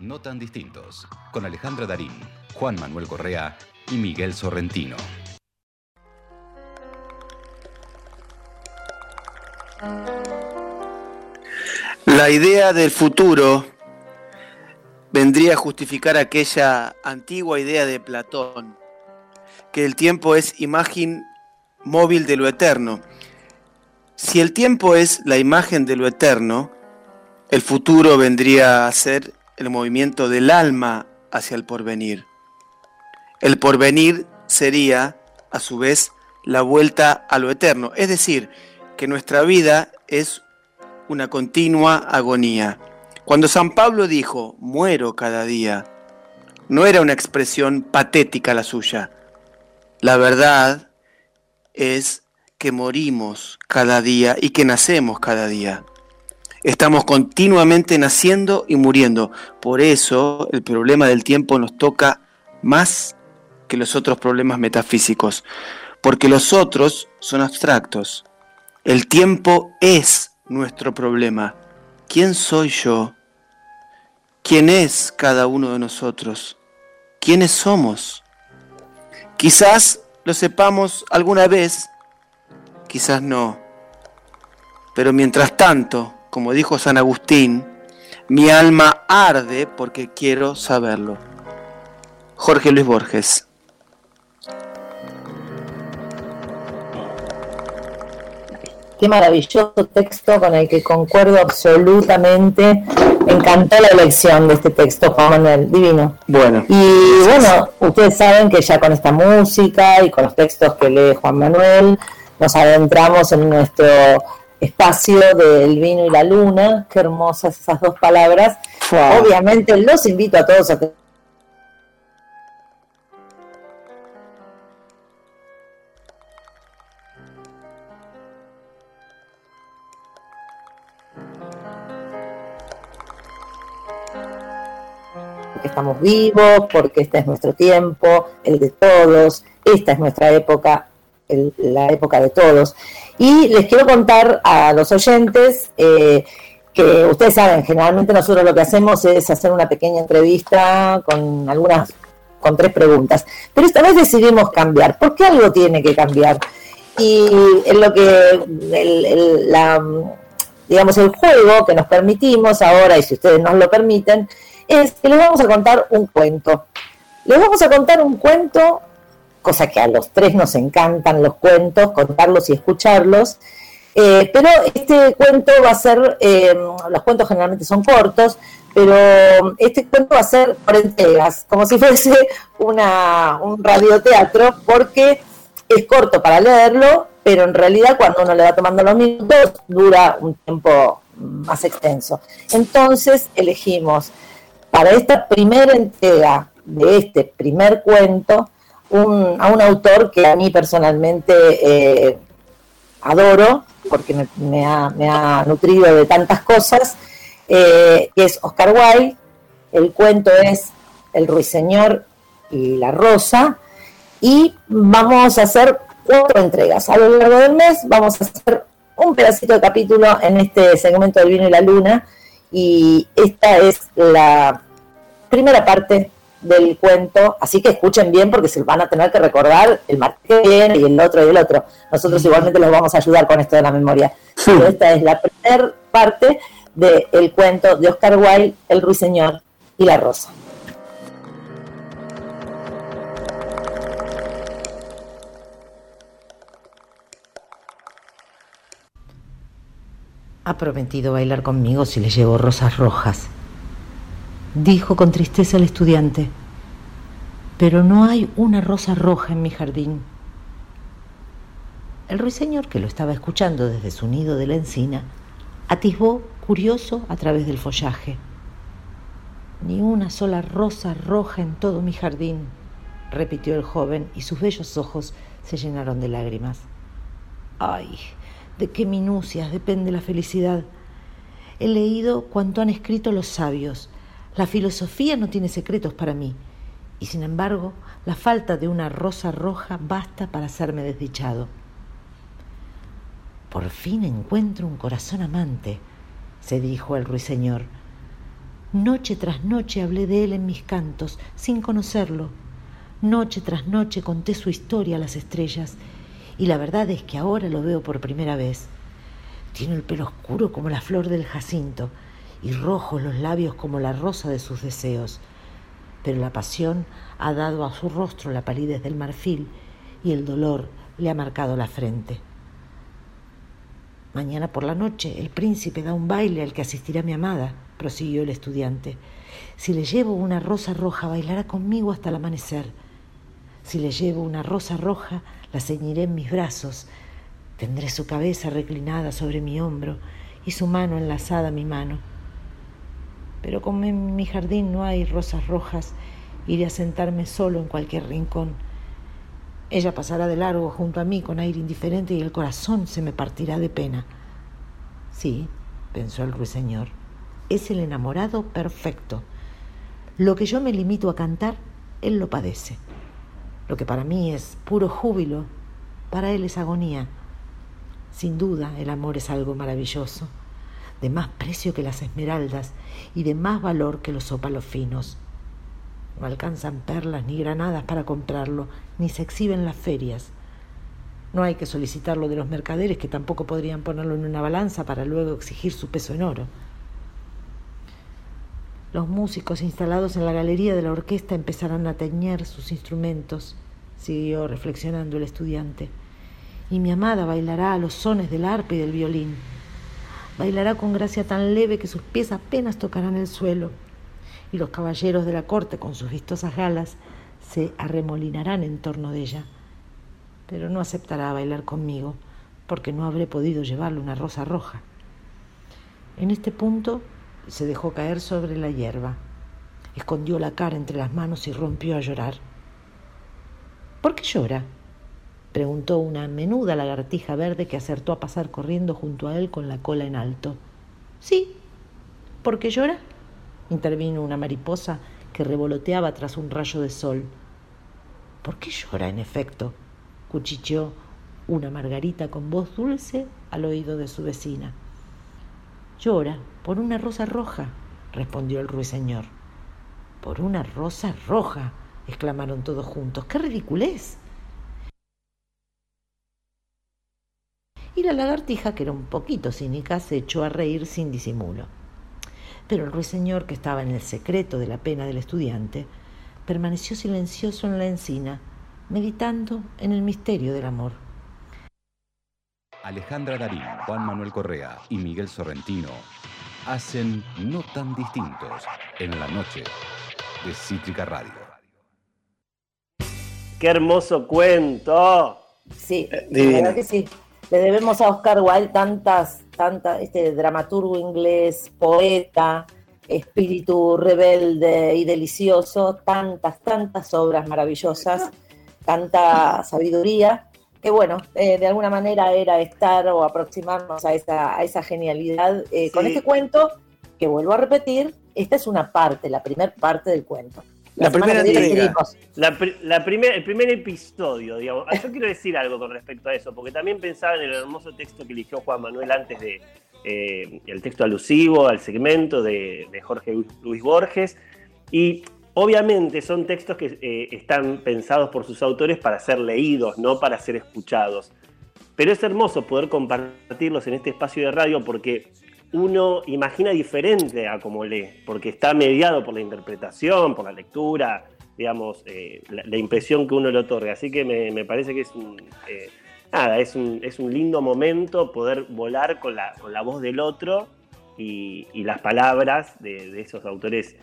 No tan distintos, con Alejandra Darín, Juan Manuel Correa y Miguel Sorrentino. La idea del futuro vendría a justificar aquella antigua idea de Platón, que el tiempo es imagen móvil de lo eterno. Si el tiempo es la imagen de lo eterno, el futuro vendría a ser el movimiento del alma hacia el porvenir. El porvenir sería, a su vez, la vuelta a lo eterno, es decir, que nuestra vida es una continua agonía. Cuando San Pablo dijo, muero cada día, no era una expresión patética la suya. La verdad es que morimos cada día y que nacemos cada día. Estamos continuamente naciendo y muriendo. Por eso el problema del tiempo nos toca más que los otros problemas metafísicos, porque los otros son abstractos. El tiempo es nuestro problema. ¿Quién soy yo? ¿Quién es cada uno de nosotros? ¿Quiénes somos? Quizás lo sepamos alguna vez, quizás no. Pero mientras tanto, como dijo San Agustín, mi alma arde porque quiero saberlo. Jorge Luis Borges. Qué maravilloso texto con el que concuerdo absolutamente. Me encantó la elección de este texto, Juan Manuel, divino. Bueno. Y bueno, ustedes saben que ya con esta música y con los textos que lee Juan Manuel, nos adentramos en nuestro espacio del vino y la luna. Qué hermosas esas dos palabras. Obviamente los invito a todos a que porque estamos vivos, porque este es nuestro tiempo, el de todos, esta es nuestra época, la época de todos. Y les quiero contar a los oyentes eh, que ustedes saben, generalmente nosotros lo que hacemos es hacer una pequeña entrevista con algunas, con tres preguntas. Pero esta vez decidimos cambiar. ¿Por qué algo tiene que cambiar? Y en lo que la, digamos, el juego que nos permitimos ahora, y si ustedes nos lo permiten, es que les vamos a contar un cuento. Les vamos a contar un cuento, cosa que a los tres nos encantan los cuentos, contarlos y escucharlos. Eh, pero este cuento va a ser, eh, los cuentos generalmente son cortos, pero este cuento va a ser por entregas, como si fuese una, un radioteatro, porque es corto para leerlo, pero en realidad cuando uno le va tomando los minutos dura un tiempo más extenso. Entonces elegimos para esta primera entrega de este primer cuento a un autor que a mí personalmente eh, adoro, porque me, ha, nutrido de tantas cosas, eh, que es Oscar Wilde. El cuento es El ruiseñor y la rosa. Y vamos a hacer cuatro entregas. A lo largo del mes vamos a hacer un pedacito de capítulo en este segmento del vino y la luna y esta es la primera parte del cuento, así que escuchen bien porque se van a tener que recordar el martes que viene y el otro y el otro. Nosotros igualmente les vamos a ayudar con esto de la memoria. Esta es la primera parte del cuento de Oscar Wilde, El ruiseñor y la rosa. Ha prometido bailar conmigo si le llevo rosas rojas, dijo con tristeza el estudiante, pero no hay una rosa roja en mi jardín. El ruiseñor, que lo estaba escuchando desde su nido de la encina, atisbó curioso a través del follaje. Ni una sola rosa roja en todo mi jardín, repitió el joven, y sus bellos ojos se llenaron de lágrimas. Ay, de qué minucias depende la felicidad. He leído cuanto han escrito los sabios. La filosofía no tiene secretos para mí. Y sin embargo, la falta de una rosa roja basta para hacerme desdichado. Por fin encuentro un corazón amante, se dijo el ruiseñor. Noche tras noche hablé de él en mis cantos, sin conocerlo. Noche tras noche conté su historia a las estrellas, y la verdad es que ahora lo veo por primera vez. Tiene el pelo oscuro como la flor del jacinto, y rojos los labios como la rosa de sus deseos. Pero la pasión ha dado a su rostro la palidez del marfil, y el dolor le ha marcado la frente. Mañana por la noche el príncipe da un baile al que asistirá mi amada, prosiguió el estudiante. Si le llevo una rosa roja, bailará conmigo hasta el amanecer. Si le llevo una rosa roja, la ceñiré en mis brazos. Tendré su cabeza reclinada sobre mi hombro y su mano enlazada a mi mano. Pero como en mi jardín no hay rosas rojas, iré a sentarme solo en cualquier rincón ella pasará de largo junto a mí con aire indiferente y el corazón se me partirá de pena. Sí, pensó el ruiseñor, es el enamorado perfecto. Lo que yo me limito a cantar, él lo padece. Lo que para mí es puro júbilo, para él es agonía. Sin duda, el amor es algo maravilloso, de más precio que las esmeraldas y de más valor que los ópalos finos. No alcanzan perlas ni granadas para comprarlo, ni se exhiben las ferias. No hay que solicitarlo de los mercaderes que tampoco podrían ponerlo en una balanza para luego exigir su peso en oro. Los músicos instalados en la galería de la orquesta empezarán a teñer sus instrumentos, siguió reflexionando el estudiante. Y mi amada bailará a los sones del arpa y del violín. Bailará con gracia tan leve que sus pies apenas tocarán el suelo y los caballeros de la corte con sus vistosas galas se arremolinarán en torno de ella. Pero no aceptará bailar conmigo, porque no habré podido llevarle una rosa roja. En este punto se dejó caer sobre la hierba, escondió la cara entre las manos y rompió a llorar. ¿Por qué llora? Preguntó una menuda lagartija verde que acertó a pasar corriendo junto a él con la cola en alto. Sí, ¿por qué llora? intervino una mariposa que revoloteaba tras un rayo de sol. ¿Por qué llora, en efecto? cuchicheó una margarita con voz dulce al oído de su vecina. Llora por una rosa roja, respondió el ruiseñor. Por una rosa roja, exclamaron todos juntos. ¡Qué ridiculez! Y la lagartija, que era un poquito cínica, se echó a reír sin disimulo. Pero el ruiseñor, que estaba en el secreto de la pena del estudiante, permaneció silencioso en la encina, meditando en el misterio del amor. Alejandra Darín, Juan Manuel Correa y Miguel Sorrentino hacen No tan distintos en la noche de Cítrica Radio. ¡Qué hermoso cuento! Sí, la verdad que sí. Le debemos a Oscar Wilde tantas tanta, este dramaturgo inglés, poeta, espíritu rebelde y delicioso, tantas, tantas obras maravillosas, tanta sabiduría, que bueno, eh, de alguna manera era estar o aproximarnos a esa, a esa genialidad eh, con este cuento, que vuelvo a repetir, esta es una parte, la primera parte del cuento. La, primera entrega. La, primer, el primer episodio, digamos. Ah, yo quiero decir algo con respecto a eso, porque también pensaba en el hermoso texto que eligió Juan Manuel antes de eh, el texto alusivo al segmento de, Jorge Luis Borges. Y obviamente son textos que eh, están pensados por sus autores para ser leídos, no para ser escuchados. Pero es hermoso poder compartirlos en este espacio de radio porque uno imagina diferente a como lee, porque está mediado por la interpretación, por la lectura, digamos, eh, la, impresión que uno le otorga. Así que me, parece que es un, eh, nada, es un, es un lindo momento poder volar con la, con la voz del otro y, las palabras de, esos autores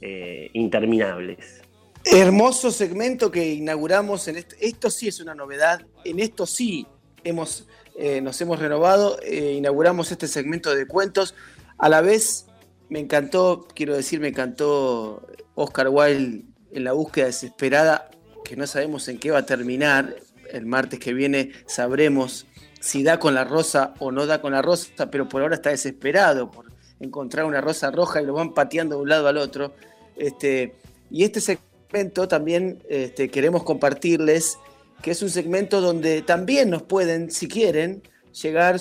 eh, interminables. Hermoso segmento que inauguramos en. Esto sí es una novedad. En esto sí hemos eh, nos hemos renovado, eh, inauguramos este segmento de cuentos. A la vez, me encantó, quiero decir, me encantó Oscar Wilde en la búsqueda desesperada, que no sabemos en qué va a terminar. El martes que viene sabremos si da con la rosa o no da con la rosa, pero por ahora está desesperado por encontrar una rosa roja y lo van pateando de un lado al otro. Este, y este segmento también este, queremos compartirles que es un segmento donde también nos pueden, si quieren, llegar,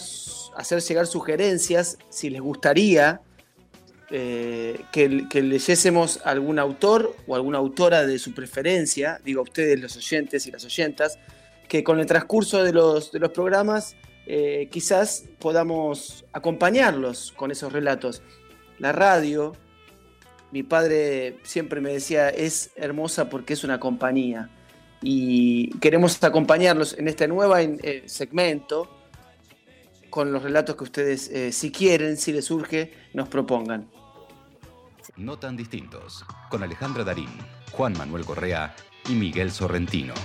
hacer llegar sugerencias, si les gustaría eh, que, que, leyésemos algún autor o alguna autora de su preferencia, digo a ustedes los oyentes y las oyentas, que con el transcurso de los, de los programas eh, quizás podamos acompañarlos con esos relatos. La radio, mi padre siempre me decía, es hermosa porque es una compañía. Y queremos acompañarlos en este nuevo eh, segmento con los relatos que ustedes, si quieren, si les surge, nos propongan. No tan distintos, con Alejandra Darín, Juan Manuel Correa y Miguel Sorrentino.